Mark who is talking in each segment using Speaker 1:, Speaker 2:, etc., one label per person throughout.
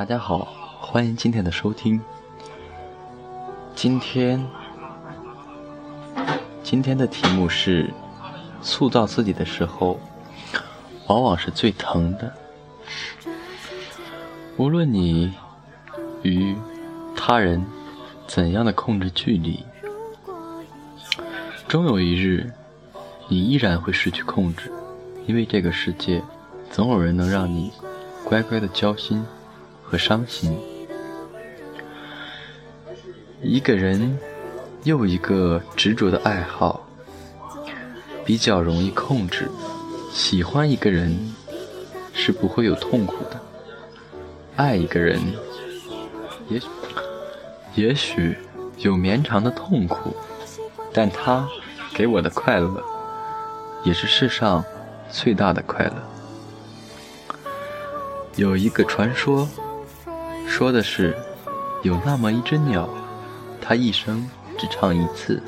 Speaker 1: 大家好，欢迎今天的收听。今天，今天的题目是：塑造自己的时候，往往是最疼的。无论你与他人怎样的控制距离，终有一日，你依然会失去控制，因为这个世界，总有人能让你乖乖的交心。和伤心，一个人又一个执着的爱好，比较容易控制。喜欢一个人是不会有痛苦的，爱一个人，也也许有绵长的痛苦，但他给我的快乐，也是世上最大的快乐。有一个传说。说的是，有那么一只鸟，它一生只唱一次，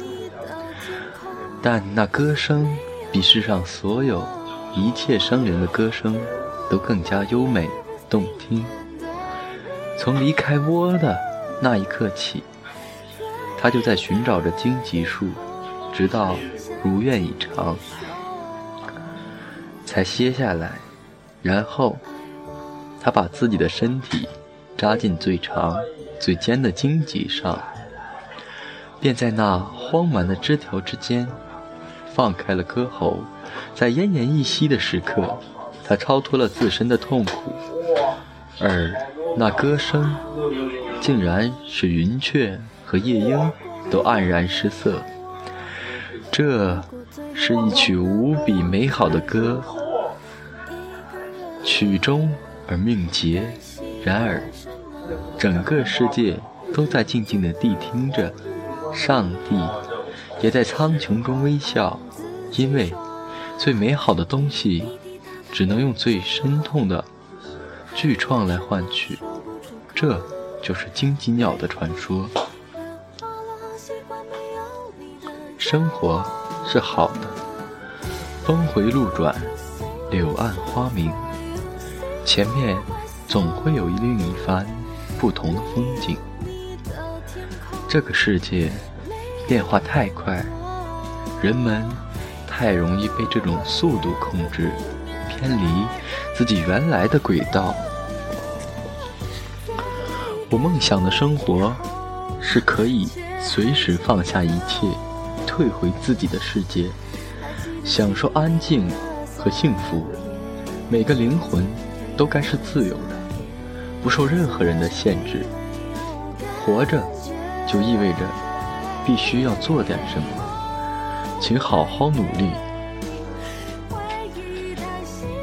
Speaker 1: 但那歌声比世上所有一切生灵的歌声都更加优美动听。从离开窝的那一刻起，它就在寻找着荆棘树，直到如愿以偿，才歇下来。然后，它把自己的身体。扎进最长、最尖的荆棘上，便在那荒蛮的枝条之间放开了歌喉。在奄奄一息的时刻，他超脱了自身的痛苦，而那歌声，竟然使云雀和夜莺都黯然失色。这是一曲无比美好的歌，曲终而命结。然而。整个世界都在静静地谛听着，上帝也在苍穹中微笑，因为最美好的东西只能用最深痛的巨创来换取，这就是荆棘鸟的传说。生活是好的，峰回路转，柳暗花明，前面总会有另一番。不同的风景，这个世界变化太快，人们太容易被这种速度控制，偏离自己原来的轨道。我梦想的生活是可以随时放下一切，退回自己的世界，享受安静和幸福。每个灵魂都该是自由的。不受任何人的限制，活着就意味着必须要做点什么，请好好努力。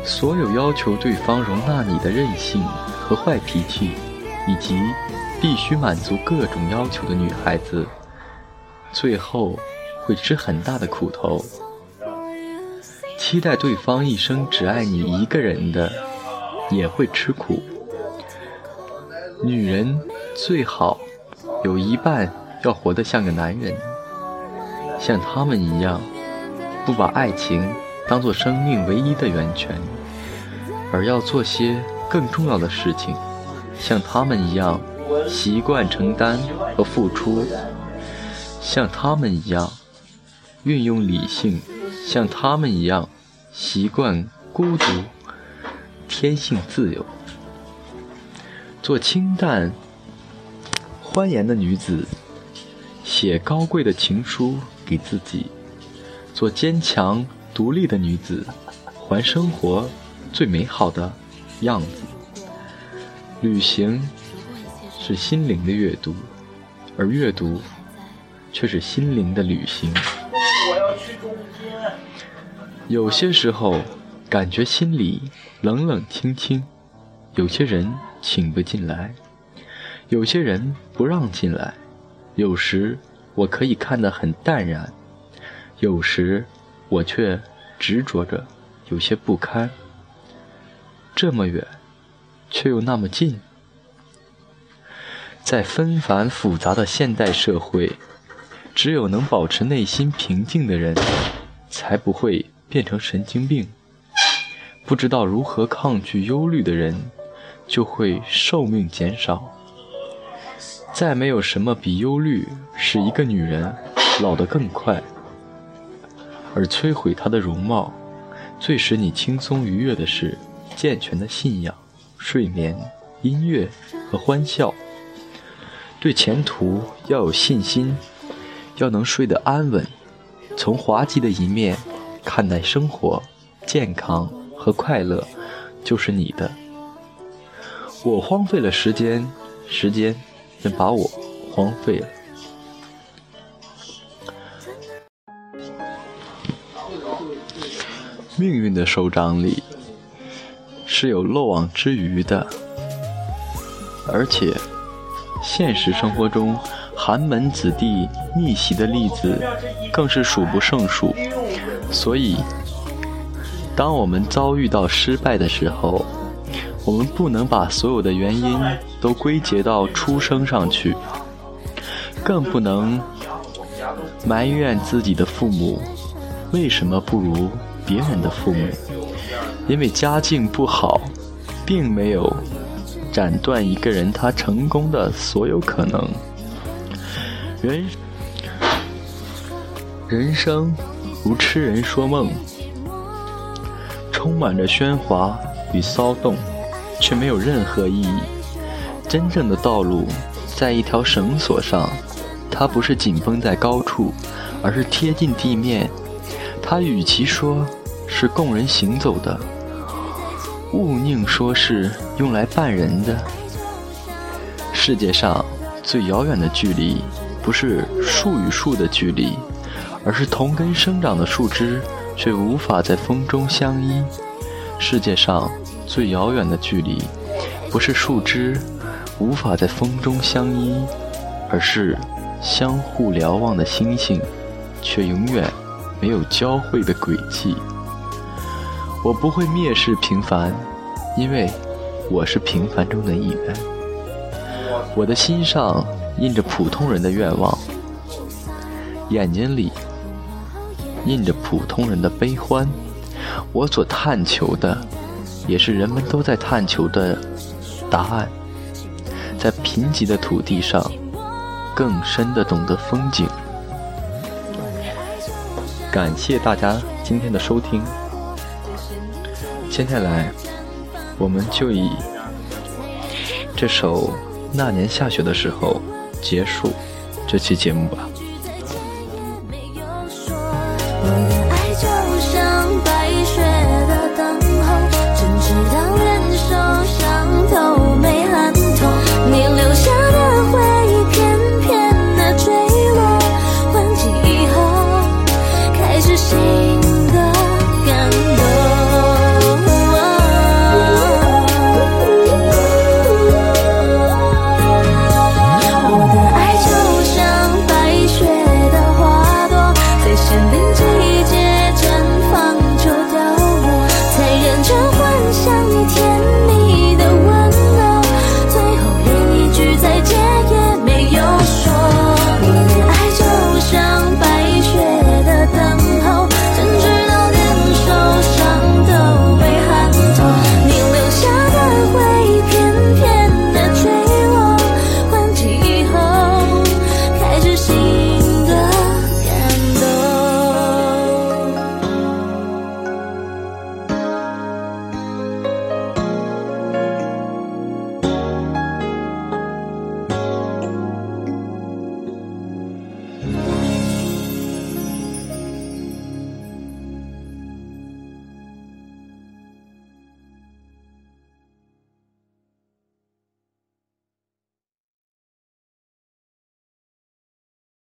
Speaker 1: 所有要求对方容纳你的任性和坏脾气，以及必须满足各种要求的女孩子，最后会吃很大的苦头。期待对方一生只爱你一个人的，也会吃苦。女人最好有一半要活得像个男人，像他们一样，不把爱情当做生命唯一的源泉，而要做些更重要的事情，像他们一样习惯承担和付出，像他们一样运用理性，像他们一样习惯孤独，天性自由。做清淡、欢颜的女子，写高贵的情书给自己；做坚强独立的女子，还生活最美好的样子。旅行是心灵的阅读，而阅读却是心灵的旅行。有些时候，感觉心里冷冷清清。有些人请不进来，有些人不让进来。有时我可以看得很淡然，有时我却执着着，有些不堪。这么远，却又那么近。在纷繁复杂的现代社会，只有能保持内心平静的人，才不会变成神经病。不知道如何抗拒忧虑的人。就会寿命减少。再没有什么比忧虑使一个女人老得更快，而摧毁她的容貌。最使你轻松愉悦的是健全的信仰、睡眠、音乐和欢笑。对前途要有信心，要能睡得安稳。从滑稽的一面看待生活，健康和快乐就是你的。我荒废了时间，时间便把我荒废了。命运的手掌里是有漏网之鱼的，而且现实生活中寒门子弟逆袭的例子更是数不胜数。所以，当我们遭遇到失败的时候，我们不能把所有的原因都归结到出生上去，更不能埋怨自己的父母为什么不如。别人的父母，因为家境不好，并没有斩断一个人他成功的所有可能。人人生如痴人说梦，充满着喧哗与骚动，却没有任何意义。真正的道路在一条绳索上，它不是紧绷在高处，而是贴近地面。它与其说。是供人行走的，勿宁说是用来绊人的。世界上最遥远的距离，不是树与树的距离，而是同根生长的树枝却无法在风中相依。世界上最遥远的距离，不是树枝无法在风中相依，而是相互瞭望的星星，却永远没有交汇的轨迹。我不会蔑视平凡，因为我是平凡中的一员。我的心上印着普通人的愿望，眼睛里印着普通人的悲欢。我所探求的，也是人们都在探求的答案。在贫瘠的土地上，更深的懂得风景。感谢大家今天的收听。接下来，我们就以这首《那年下雪的时候》结束这期节目吧。